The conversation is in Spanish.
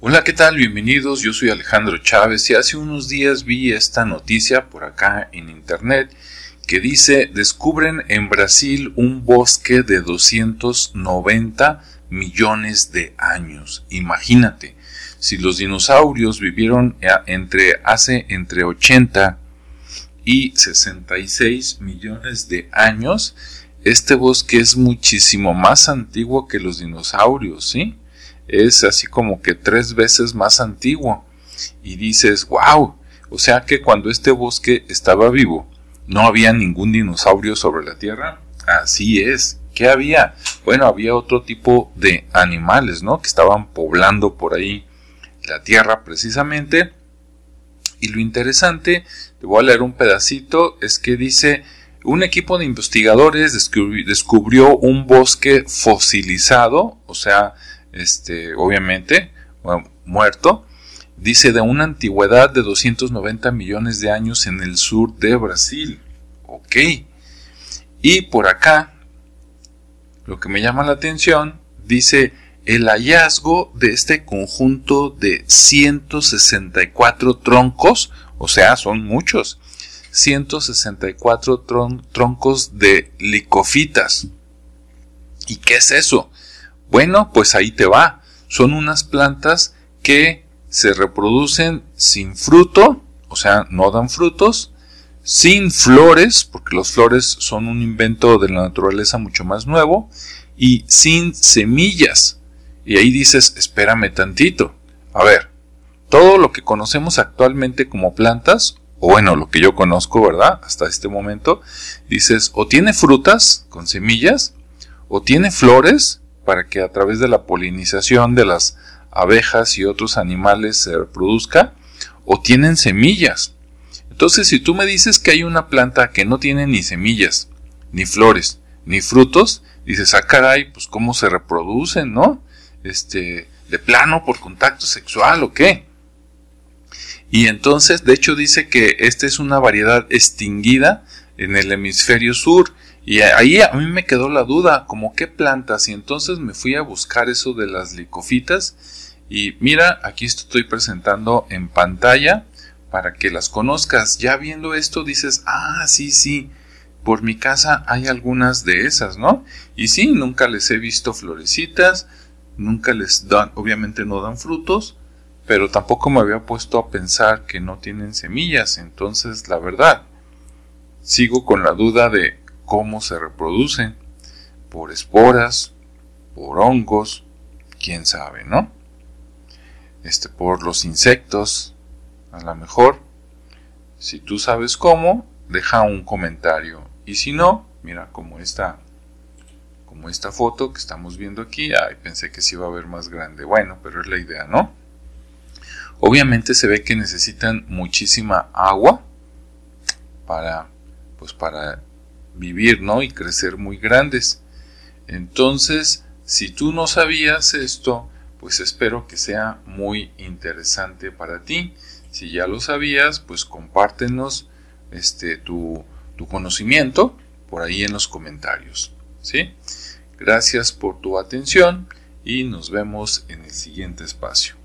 Hola, ¿qué tal? Bienvenidos, yo soy Alejandro Chávez y hace unos días vi esta noticia por acá en internet que dice descubren en Brasil un bosque de 290 millones de años. Imagínate, si los dinosaurios vivieron entre hace entre 80 y 66 millones de años, este bosque es muchísimo más antiguo que los dinosaurios, ¿sí? Es así como que tres veces más antiguo. Y dices, wow, o sea que cuando este bosque estaba vivo, no había ningún dinosaurio sobre la Tierra. Así es. ¿Qué había? Bueno, había otro tipo de animales, ¿no? Que estaban poblando por ahí la Tierra precisamente. Y lo interesante, te voy a leer un pedacito, es que dice, un equipo de investigadores descubrió un bosque fosilizado, o sea, este, obviamente, muerto, dice de una antigüedad de 290 millones de años en el sur de Brasil. Ok. Y por acá, lo que me llama la atención, dice el hallazgo de este conjunto de 164 troncos, o sea, son muchos, 164 troncos de licofitas. ¿Y qué es eso? Bueno, pues ahí te va. Son unas plantas que se reproducen sin fruto, o sea, no dan frutos, sin flores, porque los flores son un invento de la naturaleza mucho más nuevo, y sin semillas. Y ahí dices, espérame tantito. A ver, todo lo que conocemos actualmente como plantas, o bueno, lo que yo conozco, ¿verdad? Hasta este momento, dices, o tiene frutas con semillas, o tiene flores, para que a través de la polinización de las abejas y otros animales se reproduzca o tienen semillas. Entonces, si tú me dices que hay una planta que no tiene ni semillas, ni flores, ni frutos, dices, ah, caray, pues cómo se reproducen, ¿no? Este, de plano por contacto sexual o qué. Y entonces, de hecho, dice que esta es una variedad extinguida en el hemisferio sur y ahí a mí me quedó la duda, como qué plantas, y entonces me fui a buscar eso de las licofitas. Y mira, aquí estoy presentando en pantalla para que las conozcas. Ya viendo esto dices, ah, sí, sí, por mi casa hay algunas de esas, ¿no? Y sí, nunca les he visto florecitas, nunca les dan, obviamente no dan frutos, pero tampoco me había puesto a pensar que no tienen semillas. Entonces, la verdad, sigo con la duda de cómo se reproducen, por esporas, por hongos, quién sabe, ¿no? Este, por los insectos, a lo mejor. Si tú sabes cómo, deja un comentario. Y si no, mira como esta, como esta foto que estamos viendo aquí. Ay, pensé que se iba a ver más grande. Bueno, pero es la idea, ¿no? Obviamente se ve que necesitan muchísima agua para, pues para vivir, ¿no? Y crecer muy grandes. Entonces, si tú no sabías esto, pues espero que sea muy interesante para ti. Si ya lo sabías, pues compártenos este, tu, tu conocimiento por ahí en los comentarios. ¿sí? Gracias por tu atención y nos vemos en el siguiente espacio.